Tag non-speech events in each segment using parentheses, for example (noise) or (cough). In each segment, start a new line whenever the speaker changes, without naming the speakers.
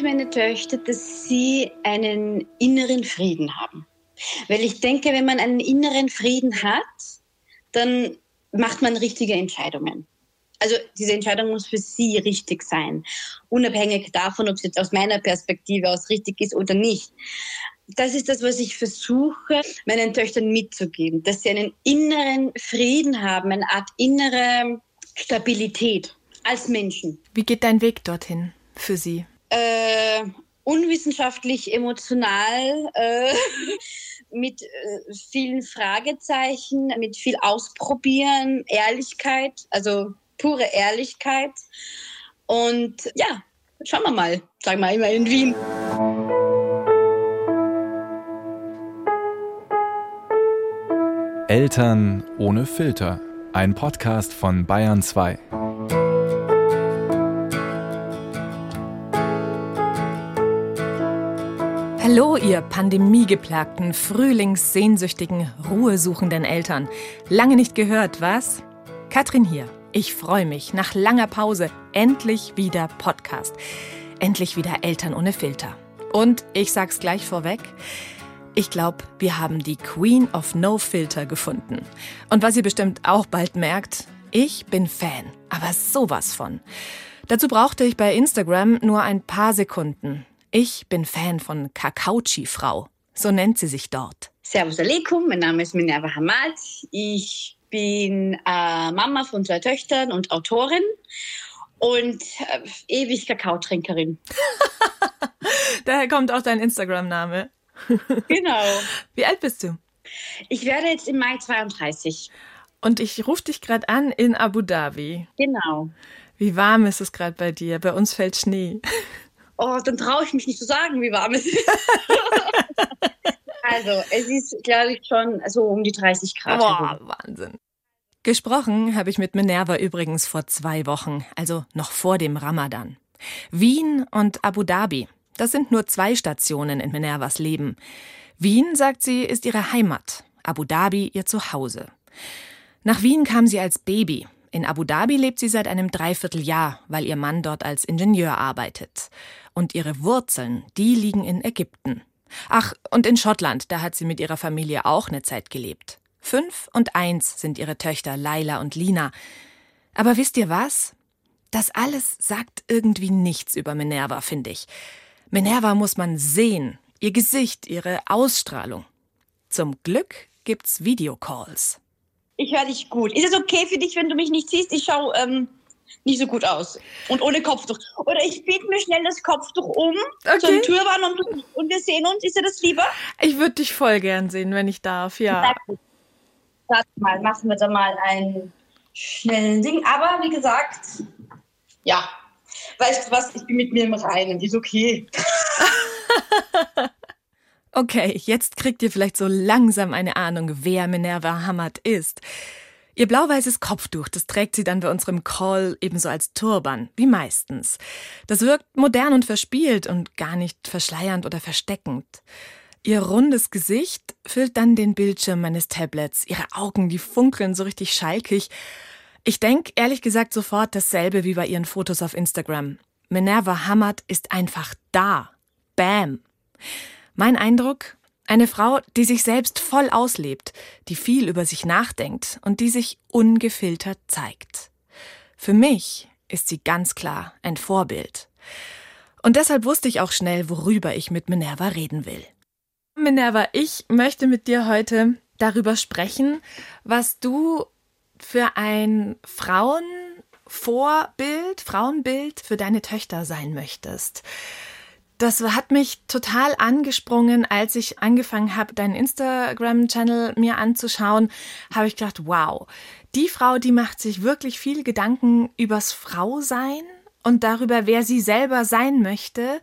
mir meine Töchter, dass sie einen inneren Frieden haben. Weil ich denke, wenn man einen inneren Frieden hat, dann macht man richtige Entscheidungen. Also diese Entscheidung muss für sie richtig sein, unabhängig davon, ob es jetzt aus meiner Perspektive aus richtig ist oder nicht. Das ist das, was ich versuche, meinen Töchtern mitzugeben, dass sie einen inneren Frieden haben, eine Art innere Stabilität als Menschen.
Wie geht dein Weg dorthin für sie?
Äh, unwissenschaftlich, emotional. Äh, (laughs) mit äh, vielen Fragezeichen, mit viel Ausprobieren, Ehrlichkeit, also pure Ehrlichkeit. Und ja, schauen wir mal, sagen wir immer in Wien.
Eltern ohne Filter. Ein Podcast von Bayern 2.
Hallo, ihr pandemiegeplagten, frühlingssehnsüchtigen, ruhesuchenden Eltern. Lange nicht gehört, was? Katrin hier. Ich freue mich nach langer Pause endlich wieder Podcast. Endlich wieder Eltern ohne Filter. Und ich sag's gleich vorweg. Ich glaube, wir haben die Queen of No Filter gefunden. Und was ihr bestimmt auch bald merkt, ich bin Fan, aber sowas von. Dazu brauchte ich bei Instagram nur ein paar Sekunden. Ich bin Fan von Kakauchi-Frau. So nennt sie sich dort.
Servus Aleikum, mein Name ist Minerva Hamad. Ich bin äh, Mama von zwei Töchtern und Autorin und äh, ewig Kakaotrinkerin. (laughs)
Daher kommt auch dein Instagram-Name. (laughs)
genau.
Wie alt bist du?
Ich werde jetzt im Mai 32.
Und ich rufe dich gerade an in Abu Dhabi.
Genau.
Wie warm ist es gerade bei dir? Bei uns fällt Schnee. (laughs)
Oh, dann traue ich mich nicht zu sagen, wie warm es ist. (laughs) also, es ist, glaube ich, schon so um die 30 Grad.
Boah, Wahnsinn. Gesprochen habe ich mit Minerva übrigens vor zwei Wochen, also noch vor dem Ramadan. Wien und Abu Dhabi, das sind nur zwei Stationen in Minervas Leben. Wien, sagt sie, ist ihre Heimat, Abu Dhabi ihr Zuhause. Nach Wien kam sie als Baby. In Abu Dhabi lebt sie seit einem Dreivierteljahr, weil ihr Mann dort als Ingenieur arbeitet. Und ihre Wurzeln, die liegen in Ägypten. Ach, und in Schottland, da hat sie mit ihrer Familie auch eine Zeit gelebt. Fünf und eins sind ihre Töchter Laila und Lina. Aber wisst ihr was? Das alles sagt irgendwie nichts über Minerva, finde ich. Minerva muss man sehen, ihr Gesicht, ihre Ausstrahlung. Zum Glück gibt's Videocalls.
Ich höre dich gut. Ist es okay für dich, wenn du mich nicht siehst? Ich schaue ähm, nicht so gut aus. Und ohne Kopftuch. Oder ich biete mir schnell das Kopftuch um okay. zum Türbahn und, und wir sehen uns. Ist dir das lieber?
Ich würde dich voll gern sehen, wenn ich darf, ja.
Warte mal, machen wir da mal einen schnellen Ding. Aber wie gesagt, ja, weißt du was, ich bin mit mir im Reinen. Ist okay. (laughs)
Okay, jetzt kriegt ihr vielleicht so langsam eine Ahnung, wer Minerva Hamad ist. Ihr blau-weißes Kopftuch, das trägt sie dann bei unserem Call ebenso als Turban, wie meistens. Das wirkt modern und verspielt und gar nicht verschleiernd oder versteckend. Ihr rundes Gesicht füllt dann den Bildschirm meines Tablets. Ihre Augen, die funkeln so richtig schalkig. Ich denke ehrlich gesagt sofort dasselbe wie bei ihren Fotos auf Instagram. Minerva Hamad ist einfach da. Bam. Mein Eindruck? Eine Frau, die sich selbst voll auslebt, die viel über sich nachdenkt und die sich ungefiltert zeigt. Für mich ist sie ganz klar ein Vorbild. Und deshalb wusste ich auch schnell, worüber ich mit Minerva reden will. Minerva, ich möchte mit dir heute darüber sprechen, was du für ein Frauenvorbild, Frauenbild für deine Töchter sein möchtest das hat mich total angesprungen, als ich angefangen habe, deinen Instagram-Channel mir anzuschauen, habe ich gedacht, wow, die Frau, die macht sich wirklich viel Gedanken übers Frausein und darüber, wer sie selber sein möchte.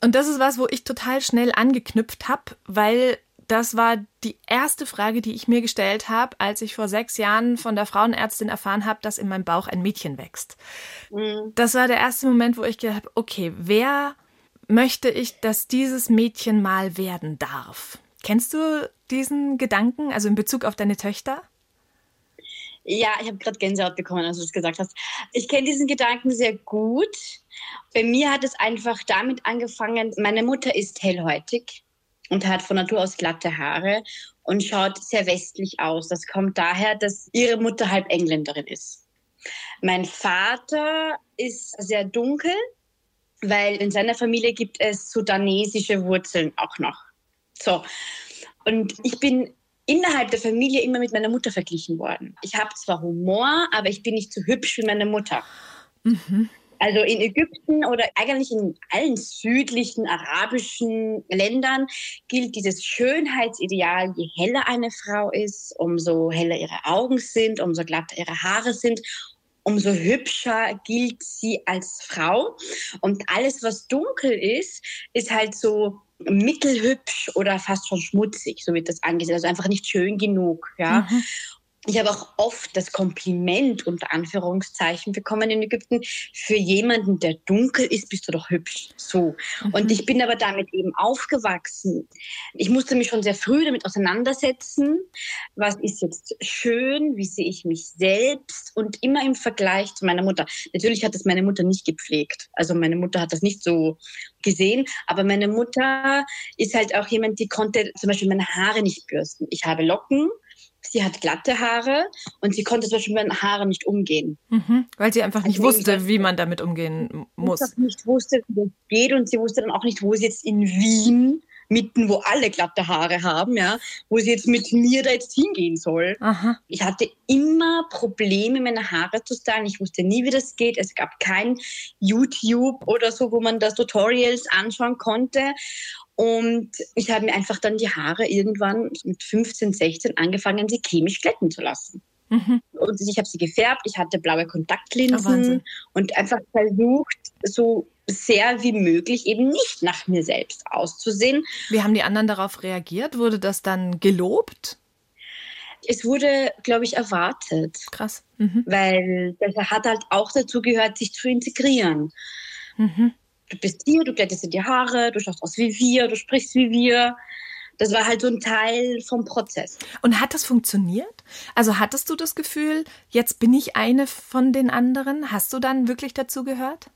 Und das ist was, wo ich total schnell angeknüpft habe, weil das war die erste Frage, die ich mir gestellt habe, als ich vor sechs Jahren von der Frauenärztin erfahren habe, dass in meinem Bauch ein Mädchen wächst. Mhm. Das war der erste Moment, wo ich gedacht habe, okay, wer möchte ich, dass dieses Mädchen mal werden darf. Kennst du diesen Gedanken, also in Bezug auf deine Töchter?
Ja, ich habe gerade Gänsehaut bekommen, als du das gesagt hast. Ich kenne diesen Gedanken sehr gut. Bei mir hat es einfach damit angefangen, meine Mutter ist hellhäutig und hat von Natur aus glatte Haare und schaut sehr westlich aus. Das kommt daher, dass ihre Mutter halb Engländerin ist. Mein Vater ist sehr dunkel, weil in seiner Familie gibt es sudanesische Wurzeln auch noch. So. Und ich bin innerhalb der Familie immer mit meiner Mutter verglichen worden. Ich habe zwar Humor, aber ich bin nicht so hübsch wie meine Mutter. Mhm. Also in Ägypten oder eigentlich in allen südlichen arabischen Ländern gilt dieses Schönheitsideal, je heller eine Frau ist, umso heller ihre Augen sind, umso glatter ihre Haare sind, umso hübscher gilt sie als Frau. Und alles, was dunkel ist, ist halt so mittelhübsch oder fast schon schmutzig, so wird das angesehen. Also einfach nicht schön genug. Ja. Mhm. Ich habe auch oft das Kompliment unter Anführungszeichen bekommen in Ägypten. Für jemanden, der dunkel ist, bist du doch hübsch. So. Mhm. Und ich bin aber damit eben aufgewachsen. Ich musste mich schon sehr früh damit auseinandersetzen. Was ist jetzt schön? Wie sehe ich mich selbst? Und immer im Vergleich zu meiner Mutter. Natürlich hat das meine Mutter nicht gepflegt. Also meine Mutter hat das nicht so gesehen. Aber meine Mutter ist halt auch jemand, die konnte zum Beispiel meine Haare nicht bürsten. Ich habe Locken sie hat glatte Haare und sie konnte zum Beispiel mit den Haaren nicht umgehen.
Mhm, weil sie einfach nicht also wusste, wie man damit umgehen muss.
Sie nicht wusste, wie das geht und sie wusste dann auch nicht, wo sie jetzt in Wien mitten, wo alle glatte Haare haben, ja, wo sie jetzt mit mir da jetzt hingehen soll. Aha. Ich hatte immer Probleme, meine Haare zu stylen. Ich wusste nie, wie das geht. Es gab kein YouTube oder so, wo man das Tutorials anschauen konnte. Und ich habe mir einfach dann die Haare irgendwann mit 15, 16 angefangen, sie chemisch glätten zu lassen. Mhm. Und ich habe sie gefärbt, ich hatte blaue Kontaktlinsen oh, und einfach versucht, so sehr wie möglich eben nicht nach mir selbst auszusehen.
Wie haben die anderen darauf reagiert? Wurde das dann gelobt?
Es wurde, glaube ich, erwartet.
Krass.
Mhm. Weil das hat halt auch dazu gehört, sich zu integrieren. Mhm du bist hier, du glättest dir die Haare, du schaust aus wie wir, du sprichst wie wir. Das war halt so ein Teil vom Prozess.
Und hat das funktioniert? Also hattest du das Gefühl, jetzt bin ich eine von den anderen? Hast du dann wirklich dazu gehört?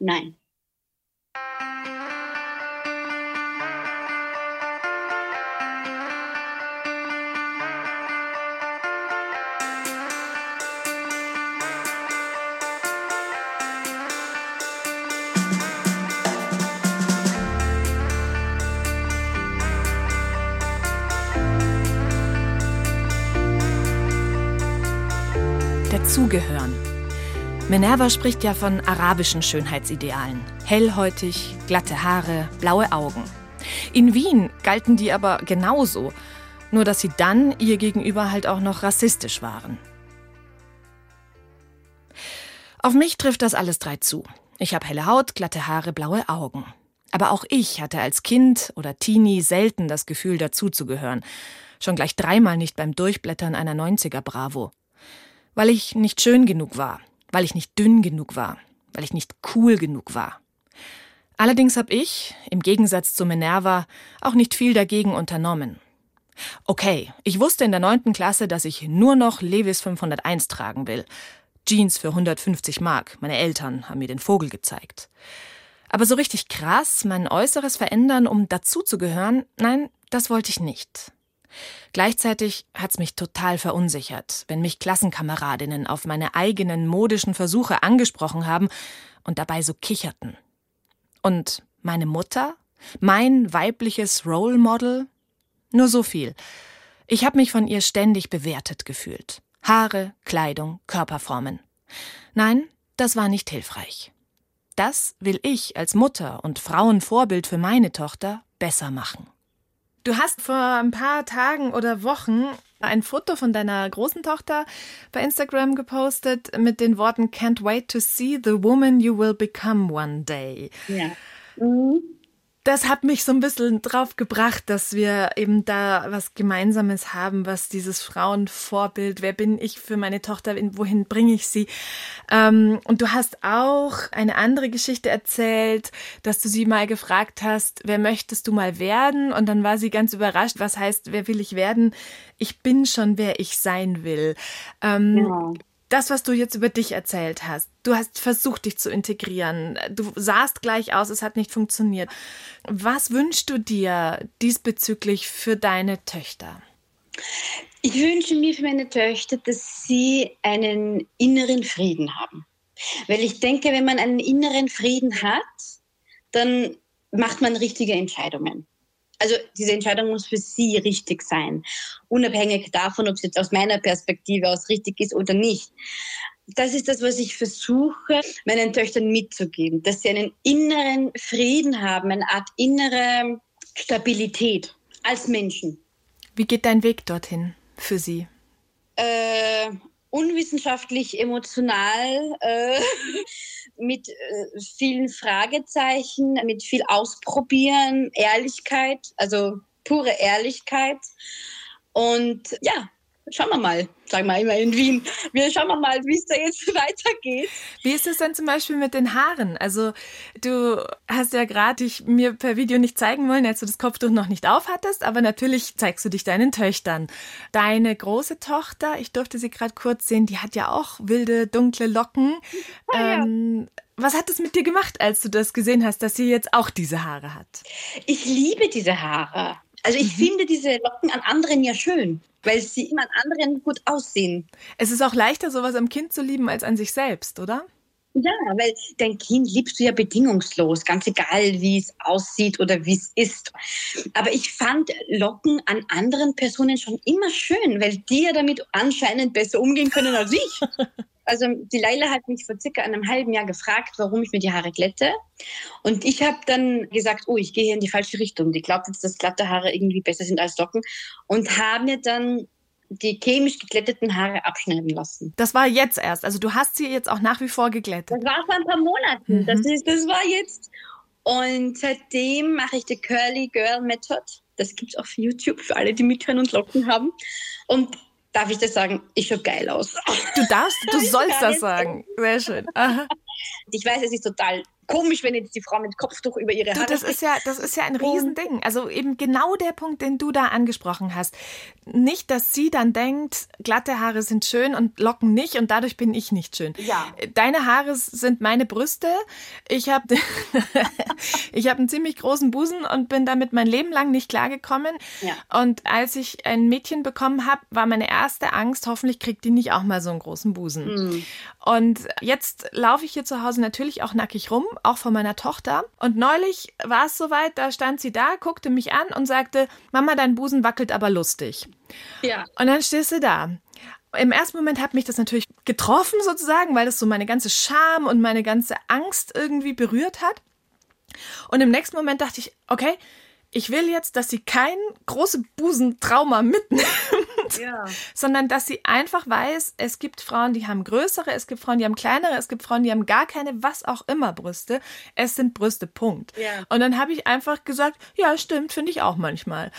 Nein.
Dazugehören. Minerva spricht ja von arabischen Schönheitsidealen. Hellhäutig, glatte Haare, blaue Augen. In Wien galten die aber genauso, nur dass sie dann ihr gegenüber halt auch noch rassistisch waren. Auf mich trifft das alles drei zu. Ich habe helle Haut, glatte Haare, blaue Augen. Aber auch ich hatte als Kind oder Teenie selten das Gefühl, dazuzugehören. Schon gleich dreimal nicht beim Durchblättern einer 90er Bravo weil ich nicht schön genug war, weil ich nicht dünn genug war, weil ich nicht cool genug war. Allerdings habe ich, im Gegensatz zu Minerva, auch nicht viel dagegen unternommen. Okay, ich wusste in der neunten Klasse, dass ich nur noch Levis 501 tragen will. Jeans für 150 Mark. Meine Eltern haben mir den Vogel gezeigt. Aber so richtig krass mein Äußeres verändern, um dazuzugehören, nein, das wollte ich nicht. Gleichzeitig hat's mich total verunsichert, wenn mich Klassenkameradinnen auf meine eigenen modischen Versuche angesprochen haben und dabei so kicherten. Und meine Mutter? Mein weibliches Role Model? Nur so viel. Ich habe mich von ihr ständig bewertet gefühlt. Haare, Kleidung, Körperformen. Nein, das war nicht hilfreich. Das will ich als Mutter und Frauenvorbild für meine Tochter besser machen. Du hast vor ein paar Tagen oder Wochen ein Foto von deiner großen Tochter bei Instagram gepostet mit den Worten Can't wait to see the woman you will become one day.
Ja. Mhm.
Das hat mich so ein bisschen drauf gebracht, dass wir eben da was Gemeinsames haben, was dieses Frauenvorbild, wer bin ich für meine Tochter, wohin bringe ich sie? Ähm, und du hast auch eine andere Geschichte erzählt, dass du sie mal gefragt hast, wer möchtest du mal werden? Und dann war sie ganz überrascht, was heißt, wer will ich werden? Ich bin schon, wer ich sein will. Ähm, ja das, was du jetzt über dich erzählt hast, du hast versucht, dich zu integrieren, du sahst gleich aus, es hat nicht funktioniert. Was wünschst du dir diesbezüglich für deine Töchter?
Ich wünsche mir für meine Töchter, dass sie einen inneren Frieden haben. Weil ich denke, wenn man einen inneren Frieden hat, dann macht man richtige Entscheidungen also diese Entscheidung muss für sie richtig sein, unabhängig davon, ob es jetzt aus meiner Perspektive aus richtig ist oder nicht. Das ist das, was ich versuche, meinen Töchtern mitzugeben, dass sie einen inneren Frieden haben, eine Art innere Stabilität als Menschen.
Wie geht dein Weg dorthin für sie?
Äh, unwissenschaftlich, emotional, äh, (laughs) mit äh, vielen Fragezeichen, mit viel Ausprobieren, Ehrlichkeit, also pure Ehrlichkeit. Und ja, schauen wir mal, sagen wir immer in Wien. Wir schauen wir mal, wie es da jetzt (laughs) weitergeht.
Wie ist es denn zum Beispiel mit den Haaren? Also du hast ja gerade dich mir per Video nicht zeigen wollen, als du das Kopftuch noch nicht aufhattest, aber natürlich zeigst du dich deinen Töchtern. Deine große Tochter, ich durfte sie gerade kurz sehen, die hat ja auch wilde, dunkle Locken. Oh, ja. ähm, was hat es mit dir gemacht, als du das gesehen hast, dass sie jetzt auch diese Haare hat?
Ich liebe diese Haare. Also ich mhm. finde diese Locken an anderen ja schön, weil sie immer an anderen gut aussehen.
Es ist auch leichter, sowas am Kind zu lieben als an sich selbst, oder?
Ja, weil dein Kind liebst du ja bedingungslos, ganz egal, wie es aussieht oder wie es ist. Aber ich fand Locken an anderen Personen schon immer schön, weil die ja damit anscheinend besser umgehen können als ich. (laughs) Also die Leila hat mich vor circa einem halben Jahr gefragt, warum ich mir die Haare glätte. Und ich habe dann gesagt, oh, ich gehe hier in die falsche Richtung. Die glaubt jetzt, dass glatte Haare irgendwie besser sind als Locken. Und habe mir dann die chemisch geglätteten Haare abschneiden lassen.
Das war jetzt erst. Also du hast sie jetzt auch nach wie vor geglättet.
Das war vor ein paar Monaten. Mhm. Das, ist, das war jetzt. Und seitdem mache ich die Curly Girl Method. Das gibt es auf YouTube für alle, die mithören und Locken haben. Und darf ich das sagen, ich schaue geil aus.
Du darfst, du (laughs) sollst das sagen. Sehr schön. Aha.
Ich weiß, es ist total komisch, wenn jetzt die Frau mit Kopftuch über ihre Haare.
Du, das ist ja, das ist ja ein Riesending. Also eben genau der Punkt, den du da angesprochen hast. Nicht, dass sie dann denkt, glatte Haare sind schön und Locken nicht und dadurch bin ich nicht schön.
Ja.
Deine Haare sind meine Brüste. Ich habe (laughs) ich habe einen ziemlich großen Busen und bin damit mein Leben lang nicht klargekommen. Ja. Und als ich ein Mädchen bekommen habe, war meine erste Angst, hoffentlich kriegt die nicht auch mal so einen großen Busen. Mhm. Und jetzt laufe ich hier zu Hause natürlich auch nackig rum, auch von meiner Tochter. Und neulich war es soweit, da stand sie da, guckte mich an und sagte, Mama, dein Busen wackelt aber lustig.
Ja.
Und dann stehst du da. Im ersten Moment hat mich das natürlich getroffen sozusagen, weil das so meine ganze Scham und meine ganze Angst irgendwie berührt hat. Und im nächsten Moment dachte ich, okay, ich will jetzt, dass sie kein großes Busentrauma mitnimmt, ja. sondern dass sie einfach weiß, es gibt Frauen, die haben größere, es gibt Frauen, die haben kleinere, es gibt Frauen, die haben gar keine, was auch immer Brüste. Es sind Brüste, Punkt. Ja. Und dann habe ich einfach gesagt, ja, stimmt, finde ich auch manchmal.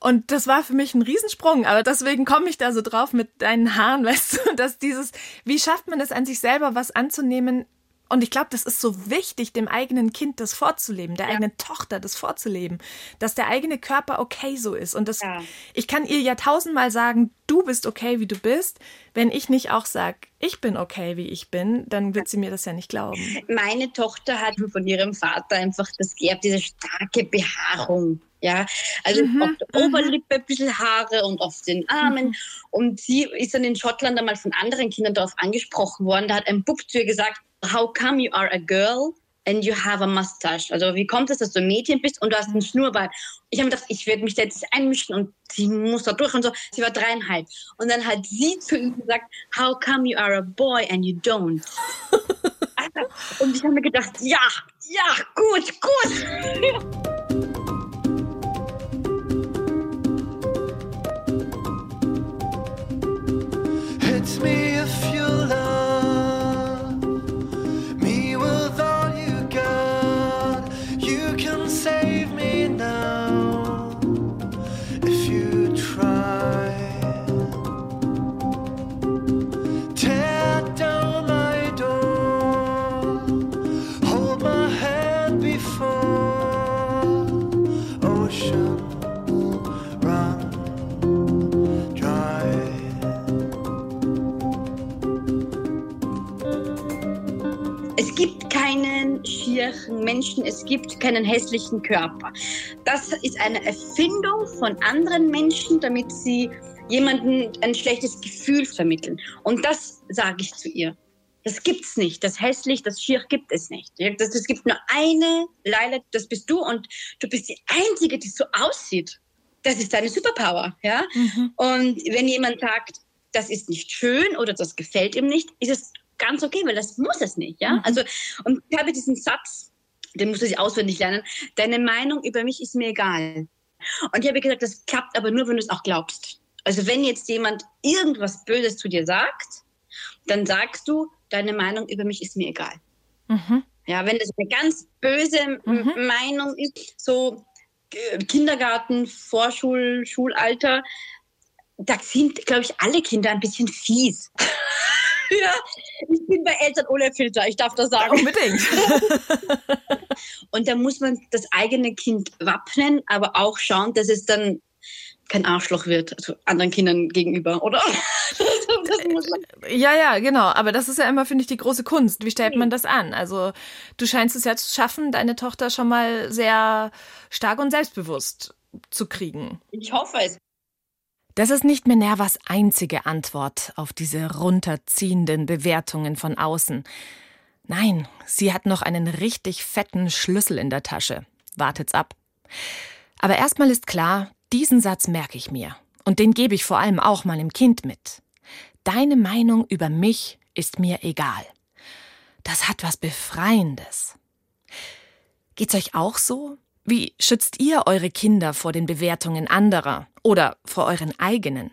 Und das war für mich ein Riesensprung, aber deswegen komme ich da so drauf mit deinen Haaren, (laughs) weißt du, dass dieses, wie schafft man es an sich selber, was anzunehmen, und ich glaube, das ist so wichtig, dem eigenen Kind das vorzuleben, der ja. eigenen Tochter das vorzuleben, dass der eigene Körper okay so ist. Und das, ja. ich kann ihr ja tausendmal sagen, du bist okay, wie du bist. Wenn ich nicht auch sage, ich bin okay, wie ich bin, dann wird sie mir das ja nicht glauben.
Meine Tochter hat von ihrem Vater einfach das geerbt, diese starke Behaarung. Ja, also mhm, auf der mhm. Oberlippe ein bisschen Haare und auf den Armen. Mhm. Und sie ist dann in Schottland einmal von anderen Kindern darauf angesprochen worden. Da hat ein Bub zu ihr gesagt, how come you are a girl and you have a mustache? Also wie kommt es, dass du ein Mädchen bist und du hast einen Schnurrbart? Ich habe gedacht, ich werde mich da jetzt einmischen und sie muss da durch und so. Sie war dreieinhalb. Und dann hat sie zu ihm gesagt, how come you are a boy and you don't? (laughs) und ich habe mir gedacht, ja, ja, gut, gut. (laughs) schieren Menschen, es gibt keinen hässlichen Körper. Das ist eine Erfindung von anderen Menschen, damit sie jemandem ein schlechtes Gefühl vermitteln. Und das sage ich zu ihr. Das gibt's nicht. Das hässlich, das schier gibt es nicht. Es gibt nur eine Leila, das bist du und du bist die einzige, die so aussieht. Das ist deine Superpower, ja. Mhm. Und wenn jemand sagt, das ist nicht schön oder das gefällt ihm nicht, ist es ganz okay, weil das muss es nicht, ja. Mhm. Also und ich habe diesen Satz, den musst du sich auswendig lernen. Deine Meinung über mich ist mir egal. Und ich habe gesagt, das klappt aber nur, wenn du es auch glaubst. Also wenn jetzt jemand irgendwas Böses zu dir sagt, dann sagst du, deine Meinung über mich ist mir egal. Mhm. Ja, wenn das eine ganz böse mhm. Meinung ist, so äh, Kindergarten, Vorschul, Schulalter, da sind, glaube ich, alle Kinder ein bisschen fies. (laughs) ja, ich bin bei Eltern ohne Filter, ich darf das sagen.
Unbedingt. (laughs)
Und da muss man das eigene Kind wappnen, aber auch schauen, dass es dann kein Arschloch wird, also anderen Kindern gegenüber, oder? (laughs)
ja, ja, genau. Aber das ist ja immer, finde ich, die große Kunst. Wie stellt man das an? Also du scheinst es ja zu schaffen, deine Tochter schon mal sehr stark und selbstbewusst zu kriegen.
Ich hoffe es.
Das ist nicht Minervas einzige Antwort auf diese runterziehenden Bewertungen von außen. Nein, sie hat noch einen richtig fetten Schlüssel in der Tasche. Wartet's ab. Aber erstmal ist klar, diesen Satz merke ich mir. Und den gebe ich vor allem auch meinem Kind mit. Deine Meinung über mich ist mir egal. Das hat was Befreiendes. Geht's euch auch so? Wie schützt ihr eure Kinder vor den Bewertungen anderer oder vor euren eigenen?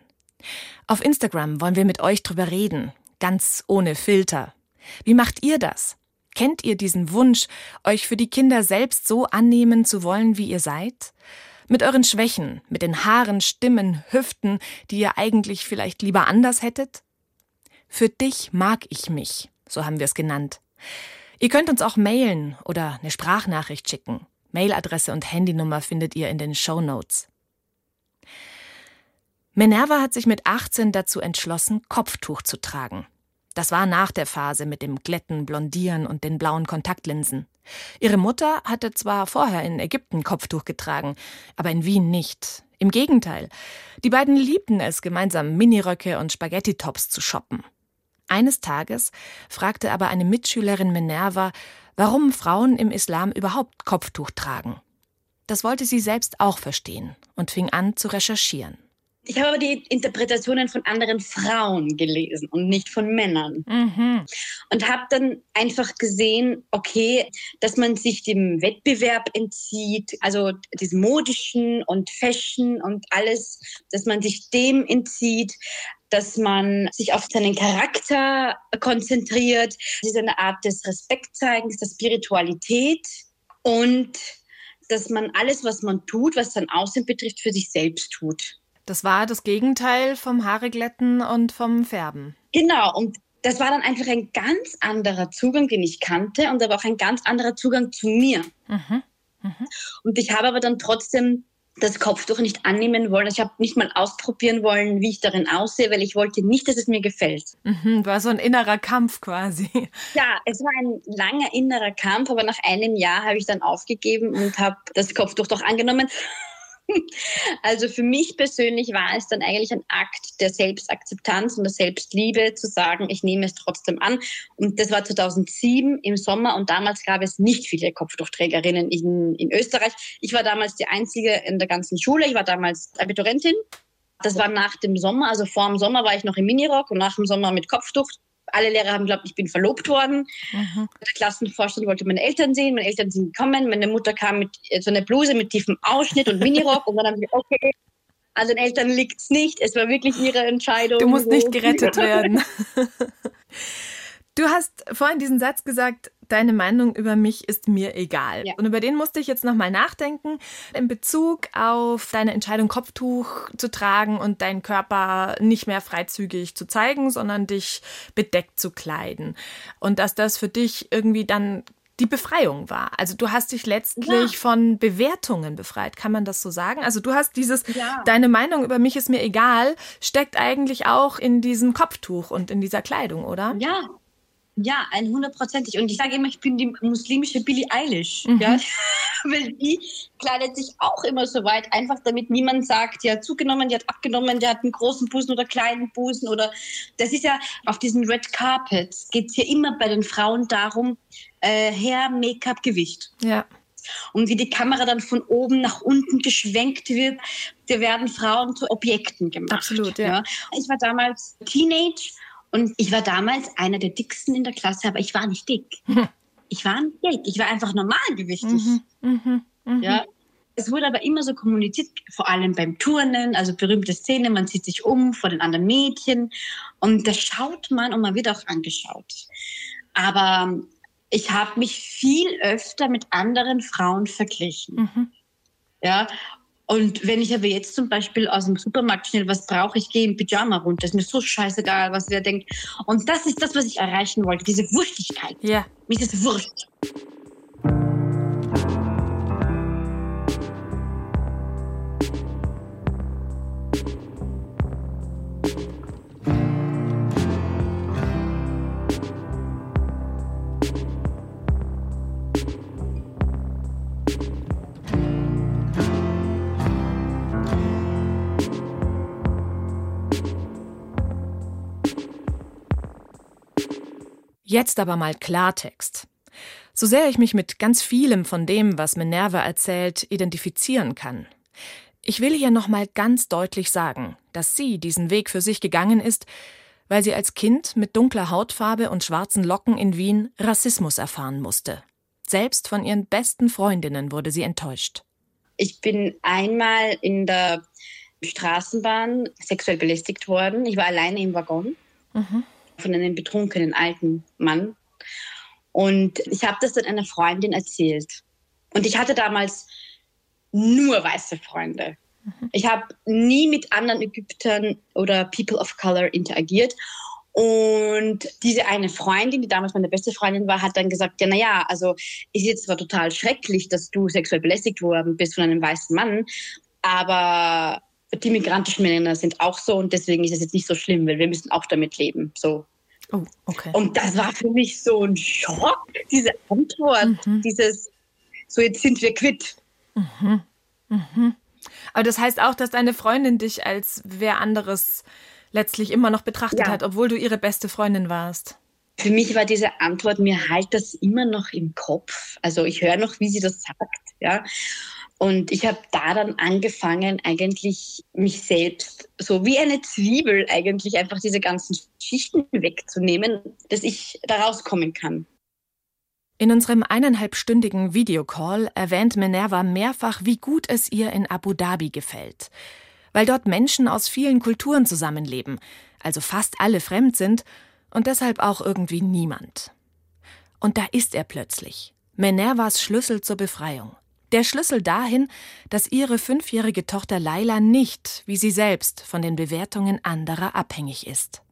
Auf Instagram wollen wir mit euch drüber reden, ganz ohne Filter. Wie macht ihr das? Kennt ihr diesen Wunsch, euch für die Kinder selbst so annehmen zu wollen, wie ihr seid? Mit euren Schwächen, mit den Haaren, Stimmen, Hüften, die ihr eigentlich vielleicht lieber anders hättet? Für dich mag ich mich, so haben wir es genannt. Ihr könnt uns auch mailen oder eine Sprachnachricht schicken. Mailadresse und Handynummer findet ihr in den Show Notes. Minerva hat sich mit 18 dazu entschlossen, Kopftuch zu tragen. Das war nach der Phase mit dem Glätten, Blondieren und den blauen Kontaktlinsen. Ihre Mutter hatte zwar vorher in Ägypten Kopftuch getragen, aber in Wien nicht. Im Gegenteil. Die beiden liebten es, gemeinsam Miniröcke und Spaghetti-Tops zu shoppen. Eines Tages fragte aber eine Mitschülerin Minerva, warum Frauen im Islam überhaupt Kopftuch tragen. Das wollte sie selbst auch verstehen und fing an zu recherchieren.
Ich habe aber die Interpretationen von anderen Frauen gelesen und nicht von Männern. Mhm. Und habe dann einfach gesehen, okay, dass man sich dem Wettbewerb entzieht, also diesem modischen und Fashion und alles, dass man sich dem entzieht, dass man sich auf seinen Charakter konzentriert. Ist eine Art des Respektzeigens, der Spiritualität und dass man alles, was man tut, was sein Aussehen betrifft, für sich selbst tut.
Das war das Gegenteil vom Haareglätten und vom Färben.
Genau, und das war dann einfach ein ganz anderer Zugang, den ich kannte und aber auch ein ganz anderer Zugang zu mir. Mhm. Mhm. Und ich habe aber dann trotzdem das Kopftuch nicht annehmen wollen. Ich habe nicht mal ausprobieren wollen, wie ich darin aussehe, weil ich wollte nicht, dass es mir gefällt.
Mhm, war so ein innerer Kampf quasi. (laughs)
Ja, es war ein langer innerer Kampf, aber nach einem Jahr habe ich dann aufgegeben und habe das Kopftuch doch angenommen. (laughs) Also für mich persönlich war es dann eigentlich ein Akt der Selbstakzeptanz und der Selbstliebe zu sagen, ich nehme es trotzdem an. Und das war 2007 im Sommer und damals gab es nicht viele Kopftuchträgerinnen in, in Österreich. Ich war damals die einzige in der ganzen Schule. Ich war damals Abiturentin. Das war nach dem Sommer, also vor dem Sommer war ich noch im Minirock und nach dem Sommer mit Kopftuch alle Lehrer haben geglaubt, ich bin verlobt worden. Mhm. Der Klassenvorstand wollte meine Eltern sehen. Meine Eltern sind gekommen. Meine Mutter kam mit äh, so einer Bluse mit tiefem Ausschnitt und Minirock. und dann haben wir, okay, an den Eltern liegt es nicht. Es war wirklich ihre Entscheidung.
Du musst nicht gerettet werden. (laughs) Du hast vorhin diesen Satz gesagt, deine Meinung über mich ist mir egal. Ja. Und über den musste ich jetzt nochmal nachdenken in Bezug auf deine Entscheidung, Kopftuch zu tragen und deinen Körper nicht mehr freizügig zu zeigen, sondern dich bedeckt zu kleiden. Und dass das für dich irgendwie dann die Befreiung war. Also du hast dich letztlich ja. von Bewertungen befreit, kann man das so sagen? Also du hast dieses, ja. deine Meinung über mich ist mir egal, steckt eigentlich auch in diesem Kopftuch und in dieser Kleidung, oder?
Ja, Ja, 100%ig. Und ich sage immer, ich bin die muslimische Billie Eilish. Mhm. Ja? (laughs) Weil die kleidet sich auch immer so weit, einfach damit niemand sagt, die hat zugenommen, die hat abgenommen, die hat einen großen Busen oder kleinen Busen. Oder das ist ja auf diesen Red Carpets geht es ja immer bei den Frauen darum, äh, Hair, Make-up, Gewicht.
Ja.
Und wie die Kamera dann von oben nach unten geschwenkt wird, da werden Frauen zu Objekten gemacht.
Absolut, ja. ja.
Ich war damals Teenage und ich war damals einer der dicksten in der Klasse, aber ich war nicht dick. Ich war nicht dick, ich war einfach normalgewichtig. Mhm, mh, mh. Ja. Es wurde aber immer so kommuniziert, vor allem beim Turnen, also berühmte Szene, man zieht sich um vor den anderen Mädchen und da schaut man und man wird auch angeschaut. Aber ich habe mich viel öfter mit anderen Frauen verglichen. Mhm. Ja, und wenn ich aber jetzt zum Beispiel aus dem Supermarkt schnell was brauche, ich gehe im Pyjama runter, ist mir so scheißegal, was wer denkt. Und das ist das, was ich erreichen wollte, diese Wurstigkeit.
Ja.
Mir ist wurscht.
Jetzt aber mal Klartext. So sehr ich mich mit ganz vielem von dem, was Minerva erzählt, identifizieren kann. Ich will hier nochmal ganz deutlich sagen, dass sie diesen Weg für sich gegangen ist, weil sie als Kind mit dunkler Hautfarbe und schwarzen Locken in Wien Rassismus erfahren musste. Selbst von ihren besten Freundinnen wurde sie enttäuscht.
Ich bin einmal in der Straßenbahn sexuell belästigt worden. Ich war alleine im Waggon. Mhm von einem betrunkenen alten Mann. Und ich habe das dann einer Freundin erzählt. Und ich hatte damals nur weiße Freunde. Mhm. Ich habe nie mit anderen Ägyptern oder People of Color interagiert. Und diese eine Freundin, die damals meine beste Freundin war, hat dann gesagt, ja, naja, also ist jetzt zwar total schrecklich, dass du sexuell belästigt worden bist von einem weißen Mann, aber die migrantischen Männer sind auch so und deswegen ist es jetzt nicht so schlimm, weil wir müssen auch damit leben. So.
Oh, okay.
Und das war für mich so ein Schock, diese Antwort, mhm. dieses, so jetzt sind wir quitt.
Mhm. Mhm. Aber das heißt auch, dass deine Freundin dich als wer anderes letztlich immer noch betrachtet ja. hat, obwohl du ihre beste Freundin warst.
Für mich war diese Antwort, mir halt das immer noch im Kopf. Also ich höre noch, wie sie das sagt. Ja. Und ich habe da dann angefangen, eigentlich mich selbst so wie eine Zwiebel eigentlich einfach diese ganzen Schichten wegzunehmen, dass ich da rauskommen kann.
In unserem eineinhalbstündigen Videocall erwähnt Minerva mehrfach, wie gut es ihr in Abu Dhabi gefällt. Weil dort Menschen aus vielen Kulturen zusammenleben, also fast alle fremd sind und deshalb auch irgendwie niemand. Und da ist er plötzlich. Minervas Schlüssel zur Befreiung. Der Schlüssel dahin, dass ihre fünfjährige Tochter Laila nicht, wie sie selbst, von den Bewertungen anderer abhängig ist.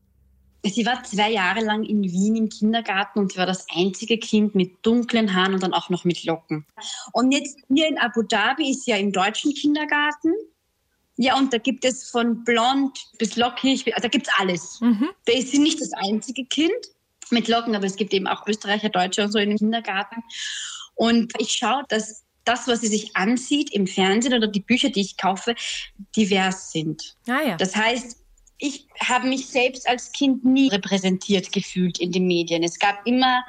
Sie war zwei Jahre lang in Wien im Kindergarten und sie war das einzige Kind mit dunklen Haaren und dann auch noch mit Locken. Und jetzt hier in Abu Dhabi ist sie ja im deutschen Kindergarten. Ja, und da gibt es von blond bis lockig, also da gibt es alles. Mhm. Da ist sie nicht das einzige Kind mit Locken, aber es gibt eben auch Österreicher, Deutsche und so in dem Kindergarten. Und ich schaue, dass das, was sie sich ansieht im Fernsehen oder die Bücher, die ich kaufe, divers sind.
Ah, ja.
Das heißt, ich habe mich selbst als Kind nie repräsentiert gefühlt in den Medien. Es gab immer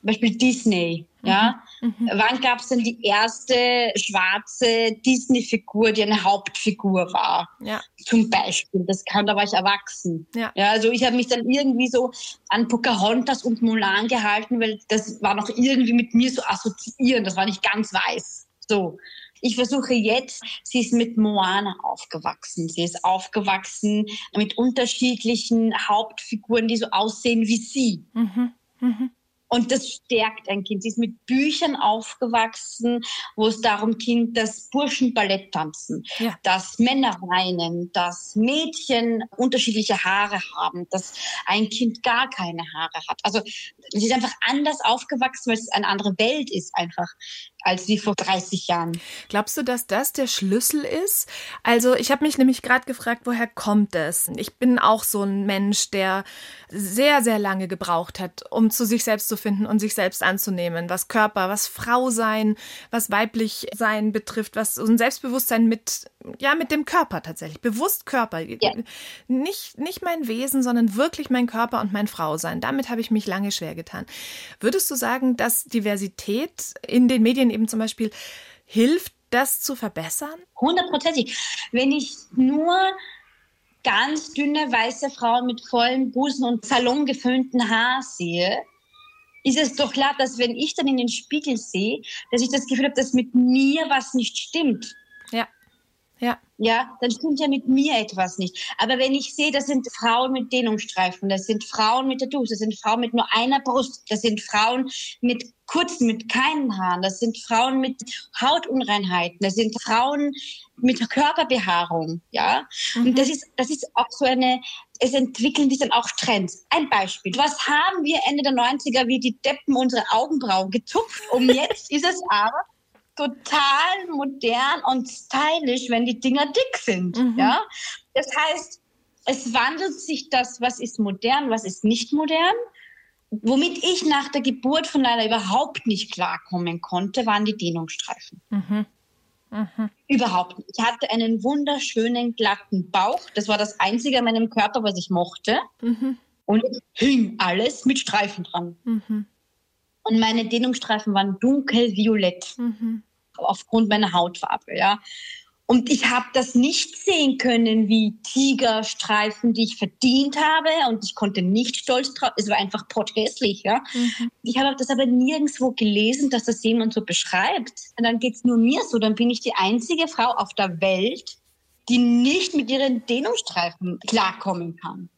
zum Beispiel Disney. Ja? Mhm. mhm. Wann gab es denn die erste schwarze Disney-Figur, die eine Hauptfigur war?
Ja.
Zum Beispiel. Das kam, da war ich erwachsen.
Ja.
ja also ich habe mich dann irgendwie so an Pocahontas und Mulan gehalten, weil das war noch irgendwie mit mir so assoziieren. Das war nicht ganz weiß. So. Ich versuche jetzt, sie ist mit Moana aufgewachsen. Sie ist aufgewachsen mit unterschiedlichen Hauptfiguren, die so aussehen wie sie. Mhm. Mhm. Und das stärkt ein Kind. Sie ist mit Büchern aufgewachsen, wo es darum ging, dass Burschen Ballett tanzen, ja. dass Männer weinen, dass Mädchen unterschiedliche Haare haben, dass ein Kind gar keine Haare hat. Also sie ist einfach anders aufgewachsen, weil es eine andere Welt ist einfach als wie vor 30 Jahren.
Glaubst du, dass das der Schlüssel ist? Also ich habe mich nämlich gerade gefragt, woher kommt es? Ich bin auch so ein Mensch, der sehr, sehr lange gebraucht hat, um zu sich selbst zu finden und sich selbst anzunehmen, was Körper, was Frau sein, was weiblich sein betrifft, was so ein Selbstbewusstsein mit, ja, mit dem Körper tatsächlich. Bewusst Körper. Ja. Nicht, nicht mein Wesen, sondern wirklich mein Körper und mein Frau sein. Damit habe ich mich lange schwer getan. Würdest du sagen, dass Diversität in den Medien eben zum Beispiel hilft, das zu verbessern?
Hundertprozentig. Wenn ich nur ganz dünne weiße Frauen mit vollen Busen und salongeföhnten Haar sehe, ist es doch klar, dass wenn ich dann in den Spiegel sehe, dass ich das Gefühl habe, dass mit mir was nicht stimmt.
Ja. Ja.
Ja, dann stimmt ja mit mir etwas nicht. Aber wenn ich sehe, das sind Frauen mit Dehnungsstreifen, das sind Frauen mit Tattoos, das sind Frauen mit nur einer Brust, das sind Frauen mit kurzen, mit keinen Haaren, das sind Frauen mit Hautunreinheiten, das sind Frauen mit Körperbehaarung, ja. Mhm. Und das ist, das ist auch so eine, es entwickeln sich dann auch Trends. Ein Beispiel. Was haben wir Ende der 90er wie die Deppen unsere Augenbrauen gezupft? Um jetzt ist es aber total modern und stylisch, wenn die Dinger dick sind. Mhm. Ja? Das heißt, es wandelt sich das, was ist modern, was ist nicht modern. Womit ich nach der Geburt von Leila überhaupt nicht klarkommen konnte, waren die Dehnungsstreifen. Mhm. Mhm. Überhaupt nicht. Ich hatte einen wunderschönen, glatten Bauch. Das war das Einzige an meinem Körper, was ich mochte. Mhm. Und es hing alles mit Streifen dran. Mhm. Und meine Dehnungsstreifen waren dunkelviolett. Mhm aufgrund meiner Hautfarbe, ja. Und ich habe das nicht sehen können wie Tigerstreifen, die ich verdient habe. Und ich konnte nicht stolz drauf. Es war einfach protestlich. Ja? Mhm. Ich habe das aber nirgendwo gelesen, dass das jemand so beschreibt. Und dann geht es nur mir so. Dann bin ich die einzige Frau auf der Welt, die nicht mit ihren Dehnungsstreifen klarkommen kann.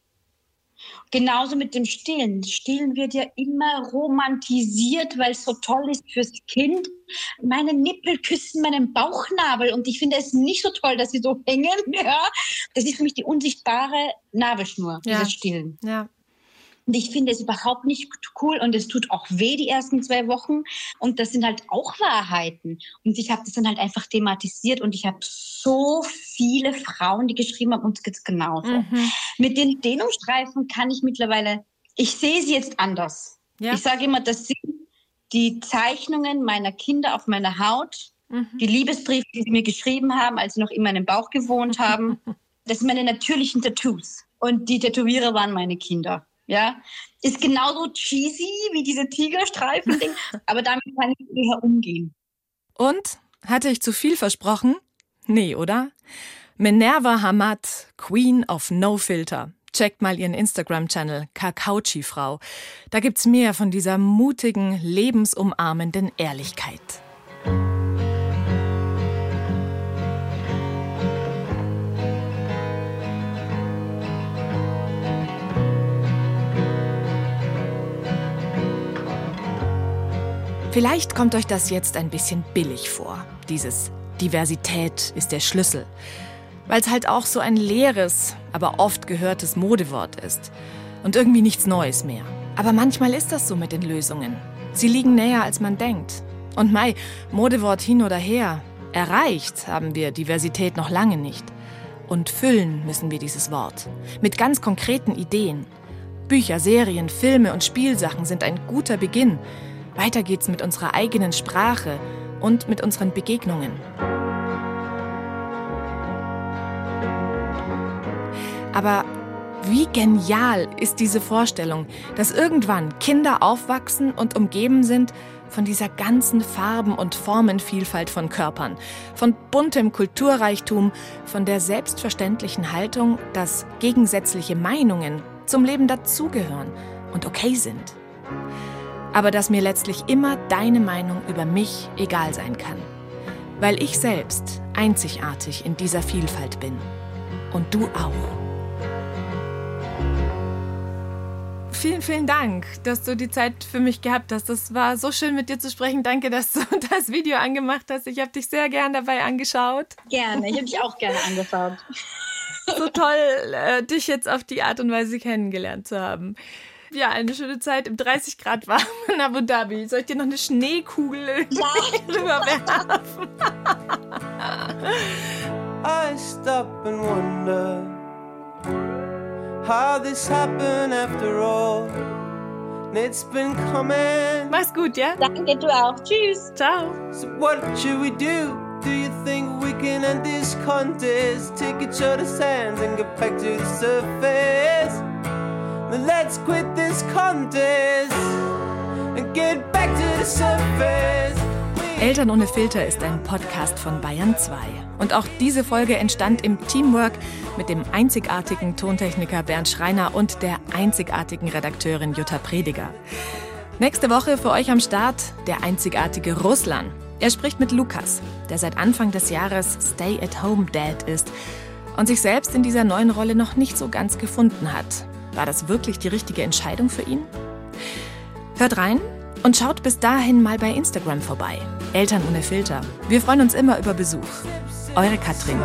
Genauso mit dem Stillen. Stillen wird ja immer romantisiert, weil es so toll ist fürs Kind. Meine Nippel küssen meinen Bauchnabel und ich finde es nicht so toll, dass sie so hängen. (laughs) Ja. Das ist für mich die unsichtbare Nabelschnur, ja. dieses Stillen.
Ja.
Und ich finde es überhaupt nicht cool und es tut auch weh die ersten zwei Wochen. Und das sind halt auch Wahrheiten. Und ich habe das dann halt einfach thematisiert und ich habe so viele Frauen, die geschrieben haben, uns geht's genauso. Mhm. Mit den Dehnungsstreifen kann ich mittlerweile, ich sehe sie jetzt anders. Ja. Ich sage immer, das sind die Zeichnungen meiner Kinder auf meiner Haut, mhm. die Liebesbriefe, die sie mir geschrieben haben, als sie noch in meinem Bauch gewohnt haben. (laughs) Das sind meine natürlichen Tattoos. Und die Tätowierer waren meine Kinder. Ja, ist genauso cheesy wie diese Tigerstreifen-Ding, (laughs) aber damit kann ich eher umgehen.
Und? Hatte ich zu viel versprochen? Nee, oder? Minerva Hamad, Queen of No Filter. Checkt mal ihren Instagram-Channel Kakauchi-Frau. Da gibt's mehr von dieser mutigen, lebensumarmenden Ehrlichkeit. Vielleicht kommt euch das jetzt ein bisschen billig vor. Dieses Diversität ist der Schlüssel. Weil es halt auch so ein leeres, aber oft gehörtes Modewort ist. Und irgendwie nichts Neues mehr. Aber manchmal ist das so mit den Lösungen. Sie liegen näher, als man denkt. Und Mai, Modewort hin oder her, erreicht haben wir Diversität noch lange nicht. Und füllen müssen wir dieses Wort. Mit ganz konkreten Ideen. Bücher, Serien, Filme und Spielsachen sind ein guter Beginn. Weiter geht's mit unserer eigenen Sprache und mit unseren Begegnungen. Aber wie genial ist diese Vorstellung, dass irgendwann Kinder aufwachsen und umgeben sind von dieser ganzen Farben- und Formenvielfalt von Körpern, von buntem Kulturreichtum, von der selbstverständlichen Haltung, dass gegensätzliche Meinungen zum Leben dazugehören und okay sind aber dass mir letztlich immer deine Meinung über mich egal sein kann, weil ich selbst einzigartig in dieser Vielfalt bin und du auch. vielen, vielen Dank, dass du die Zeit für mich gehabt hast. Das war so schön mit dir zu sprechen. Danke, dass du (laughs) das Video angemacht hast. Ich habe dich sehr gern dabei angeschaut.
Gerne, ich habe dich auch gerne angeschaut.
So toll, äh, dich jetzt auf die Art und Weise kennengelernt zu haben. Ja, eine schöne Zeit im 30 Grad warm in (laughs) Abu Dhabi. Soll ich dir noch eine Schneekugel (laughs) ja. rüberwerfen? (laughs) I stop and wonder how this happened after all. It's been coming. Mach's gut, ja?
Danke, du auch. Tschüss.
Ciao.
So what should we do? Do you think we can end this contest? Take each other's hands and get back to the surface. Then let's quit
Eltern ohne Filter ist ein Podcast von Bayern 2. Und auch diese Folge entstand im Teamwork mit dem einzigartigen Tontechniker Bernd Schreiner und der einzigartigen Redakteurin Jutta Prediger. Nächste Woche für euch am Start der einzigartige Russland. Er spricht mit Lukas, der seit Anfang des Jahres Stay-at-Home Dad ist und sich selbst in dieser neuen Rolle noch nicht so ganz gefunden hat. War das wirklich die richtige Entscheidung für ihn? Hört rein und schaut bis dahin mal bei Instagram vorbei. Eltern ohne Filter. Wir freuen uns immer über Besuch. Eure Katrin.